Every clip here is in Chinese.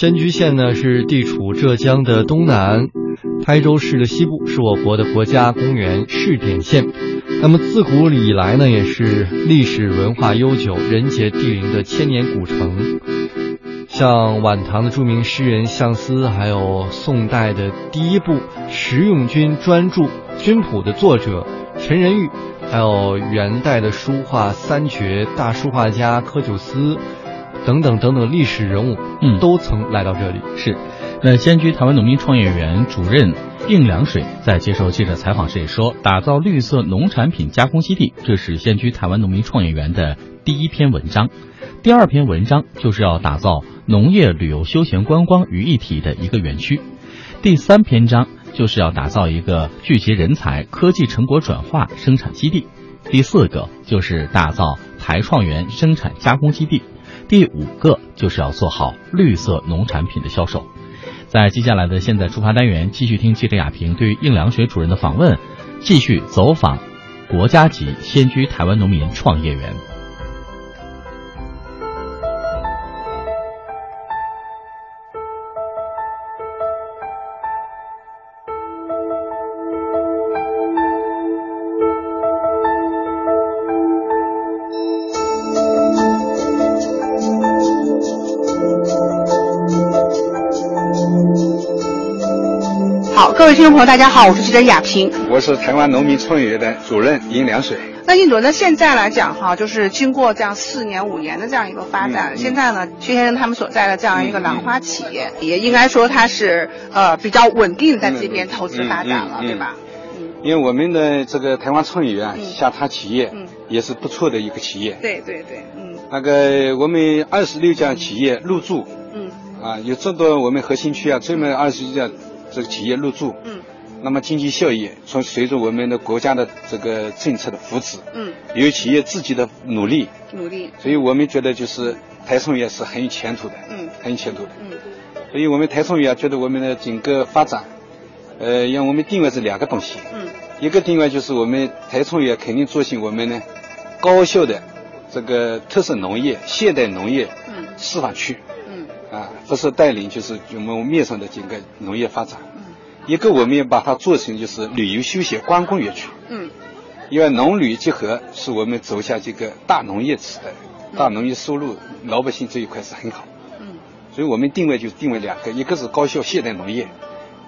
仙居县呢是地处浙江的东南，台州市的西部，是我国的国家公园试点县。那么自古以来呢，也是历史文化悠久、人杰地灵的千年古城。像晚唐的著名诗人相思，还有宋代的第一部《实用军专著军谱》的作者陈仁玉，还有元代的书画三绝大书画家柯九思。等等等等历史人物，嗯，都曾来到这里。是，那仙居台湾农民创业园主任应良水在接受记者采访时也说，打造绿色农产品加工基地，这是仙居台湾农民创业园的第一篇文章。第二篇文章就是要打造农业、旅游、休闲、观光于一体的一个园区。第三篇章就是要打造一个聚集人才、科技成果转化生产基地。第四个就是打造台创园生产加工基地。第五个就是要做好绿色农产品的销售。在接下来的现在出发单元，继续听记者亚平对于应良学主任的访问，继续走访国家级先居台湾农民创业园。各位听众朋友，大家好，我是记者亚平，我是台湾农民创业园的主任殷良水。那印主任，现在来讲哈，就是经过这样四年五年的这样一个发展，现在呢，薛先生他们所在的这样一个兰花企业，也应该说它是呃比较稳定在这边投资发展了，对吧？嗯。因为我们的这个台湾创业园下榻企业，嗯，也是不错的一个企业。对对对，嗯。那个我们二十六家企业入驻，嗯，啊，有这么多我们核心区啊，这么二十一家这个企业入驻，嗯。那么经济效益从随着我们的国家的这个政策的扶持，嗯，有企业自己的努力，努力，所以我们觉得就是台创业是很有前途的，嗯，很有前途的，嗯，所以我们台创业觉得我们的整个发展，呃，让我们定位是两个东西，嗯，一个定位就是我们台创业肯定做起我们呢高效的这个特色农业、现代农业，嗯，示范区，嗯，啊，不是带领就是我们面上的整个农业发展。一个我们要把它做成就是旅游休闲观光园区，嗯，因为农旅结合是我们走向这个大农业时代，大农业收入老百姓这一块是很好，嗯，所以我们定位就定位两个，一个是高效现代农业，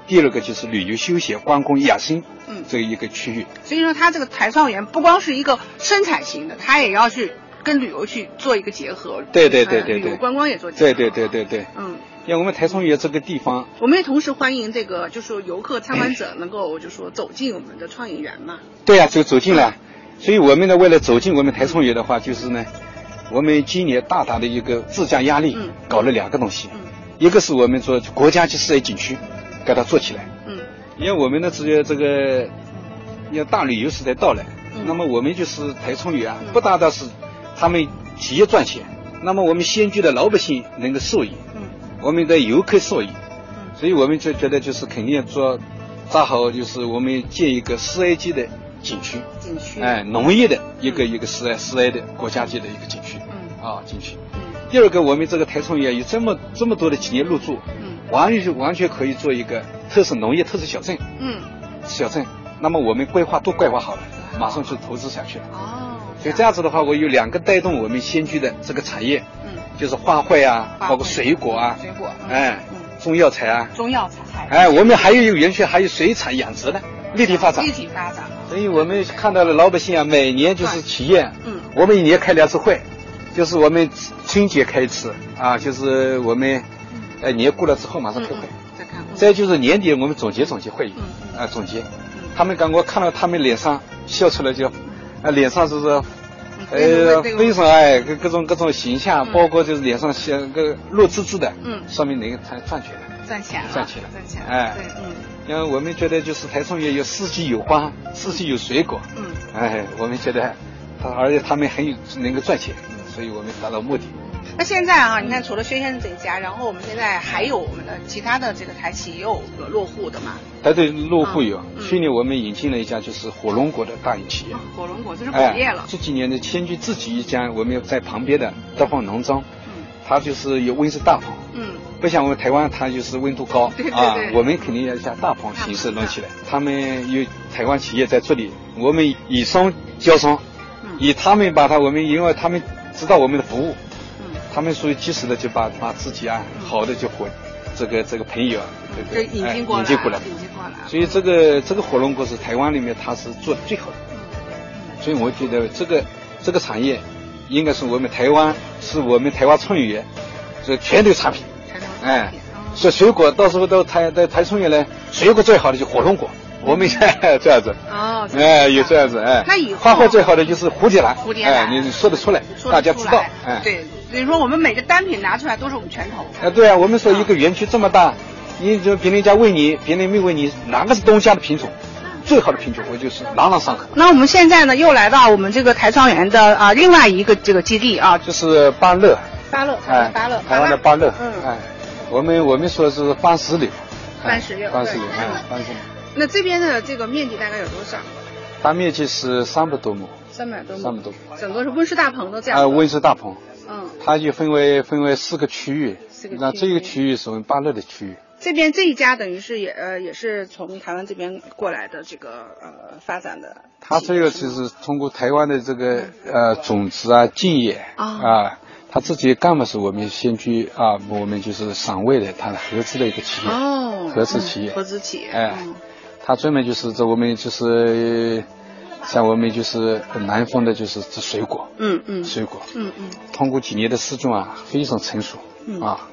第二个就是旅游休闲观光养生，嗯，这一个区域。所以说，它这个台创园不光是一个生产型的，它也要去跟旅游去做一个结合，对对对对对，旅游观光也做结合，对对对对对，嗯。因为我们台创园这个地方，我们也同时欢迎这个，就是说游客参观者能够，就说走进我们的创意园嘛。对呀，就走进来。所以我们呢，为了走进我们台创园的话，就是呢，我们今年大大的一个自降压力，嗯，搞了两个东西，嗯，一个是我们说国家级四 A 景区，给它做起来，嗯，因为我们呢，这个这个，要大旅游时代到来，嗯，那么我们就是台创园啊，不单单是他们企业赚钱，那么我们仙居的老百姓能够受益，嗯，我们的游客受益，嗯，所以我们就觉得就是肯定要做，扎好就是我们建一个四 A 级的景区，景区，哎，农业的一个一个四 A 四 A 的国家级的一个景区，嗯，啊，景区，嗯，第二个我们这个台创园有这么这么多的企业入驻，嗯，完全完全可以做一个特色农业特色小镇，嗯，小镇，那么我们规划都规划好了，马上就投资下去了，哦，所以这样子的话，我有两个带动我们仙居的这个产业，嗯，就是花卉啊，包括水果啊，水果，哎，中药材啊，中药材，哎，我们还有一个园区还有水产养殖的立体发展，立体发展，所以我们看到了老百姓啊，每年就是企业，嗯，我们一年开两次会，就是我们春节开一次啊，就是我们，哎，年过了之后马上开会，再看，再就是年底我们总结总结会议，嗯，啊，总结，他们刚我看到他们脸上笑出来就，啊，脸上就是，呃，非常爱，各各种各种形象，包括就是脸上像个肉滋滋的，嗯，说明能赚赚钱了，赚钱了，赚钱了，赚钱，哎，对，嗯，因为我们觉得就是台中也有四季有花，四季有水果，嗯，哎，我们觉得，他而且他们很有能够赚钱，所以我们达到目的。那现在啊，你看除了薛先生这一家，然后我们现在还有我们的其他的这个台企也有落户的嘛？哎，对，落户有。嗯、去年我们引进了一家就是火龙果的大型企业。火龙果这是果业了、哎。这几年呢，迁居自己一家，我们在旁边的德丰农庄，嗯，它就是有温室大棚，嗯，不像我们台湾，它就是温度高对对啊对，我们肯定要像大棚形式弄起来。他们有台湾企业在这里，我们以商交商，嗯以他们把它我们，因为他们知道我们的服务，嗯，他们属于及时的就把把自己啊好的就火这个这个朋友啊，这这个哎引进过来，引进过来。引进过来。所以这个这个火龙果是台湾里面它是做的最好的，所以我觉得这个这个产业应该是我们台湾是我们台湾创业园这全球产品。哎产品，哦说水果到时候到台到台创业呢，水果最好的就火龙果，我们现在这样子。哦，哎，有这样子哎。那以后花卉最好的就是蝴蝶兰。蝴蝶兰哎，你说得出来，说大家知道。哎。。对，所以说我们每个单品拿出来都是我们拳头。哎，对啊，我们说一个园区这么大，你就别人家问你，别人没问你哪个是东家的品种，最好的品种，我就是朗朗上口。那我们现在呢，又来到我们这个台创园的啊另外一个这个基地啊，就是巴乐，巴乐，台哎湾，芭乐，台湾的巴乐，嗯，哎，我们我们说是番石榴，哎番石榴番石榴，哎嗯，番石榴，那这边的这个面积大概有多少？大面积是三百多亩，三百多亩，三百多亩，整个是温室大棚的这样啊，温室大棚，嗯，它就分为分为四个区域。四个，那这个区域是我们巴乐的区域，这边这一家等于是也呃也是从台湾这边过来的这个呃发展的。它这个就是通过台湾的这个呃种子啊、茎叶啊啊，它自己干嘛是我们先去啊，我们就是省委的，它合资的一个企业，哦，合资企业。嗯合资企业，哎嗯。它专门就是这我们就是像我们就是南方的就是这水果，嗯嗯。水果，嗯嗯。通过几年的试种啊，非常成熟嗯啊，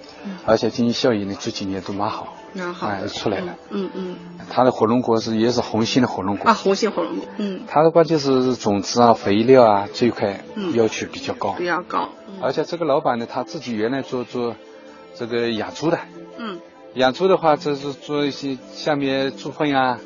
而且经济效益呢这几年都蛮好，蛮好哎出来了。嗯嗯它的火龙果是也是红心的火龙果。啊，红心火龙果，嗯，它的话就是种子啊、肥料啊这一块嗯要求比较高，比较高，而且这个老板呢，他自己原来做做这个养猪的，嗯。养猪的话，这是做一些下面猪粪啊，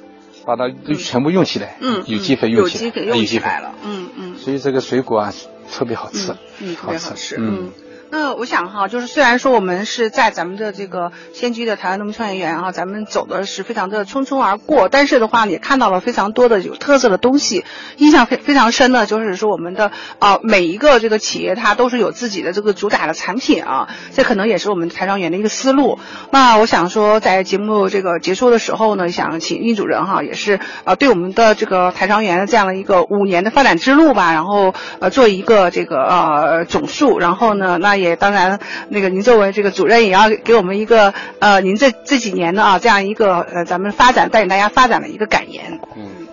把它都全部用起来，嗯，有机肥用起来，有机肥起来了，嗯嗯。所以这个水果啊特别好吃，嗯，特别好吃，嗯。嗯。那我想哈，就是虽然说我们是在咱们的这个先居的台湾农民创业园哈，咱们走的是非常的匆匆而过，但是的话也看到了非常多的有特色的东西。印象非非常深的就是说我们的啊、每一个这个企业它都是有自己的这个主打的产品啊，这可能也是我们台商园的一个思路。那我想说，在节目这个结束的时候呢，想请殷主任哈，也是呃对我们的这个台商园的这样的一个五年的发展之路吧，然后呃做一个这个呃总述，然后呢，那也当然那个您作为这个主任也要给我们一个呃您这这几年的啊这样一个呃咱们发展带领大家发展的一个感言。嗯，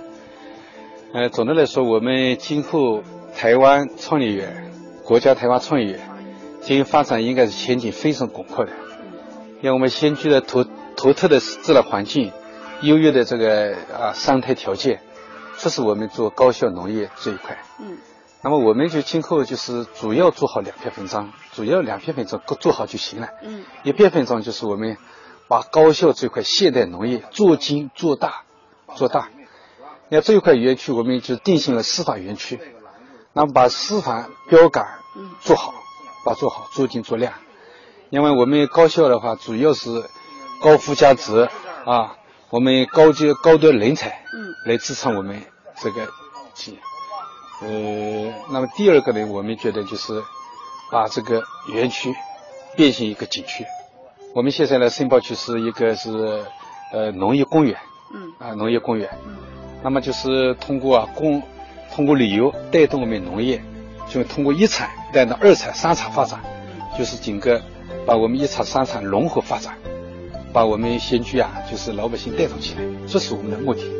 呃，总的来说，我们今后台湾创业园、国家台湾创业园，经营发展应该是前景非常广阔的。因为我们先驱的独独特的自然环境、优越的这个啊生态条件，这是我们做高效农业这一块。嗯那么我们就今后就是主要做好两篇文章，主要两篇文章各做好就行了。嗯一篇文章就是我们把高校这块现代农业做精做大，做大。那这一块园区我们就定性了司法园区，那么把司法标杆嗯做好，把做好做精做亮。因为我们高校的话，主要是高附加值啊，我们高阶高端人才嗯来支撑我们这个企业。呃，那么第二个呢，我们觉得就是把这个园区变成一个景区。我们现在呢，申报区是一个是呃农业公园嗯啊，农业公园。嗯那么就是通过啊公，通过旅游带动我们农业，就通过一产带动二产、三产发展，就是整个把我们一产、三产融合发展，把我们先居啊，就是老百姓带动起来，这是我们的目的。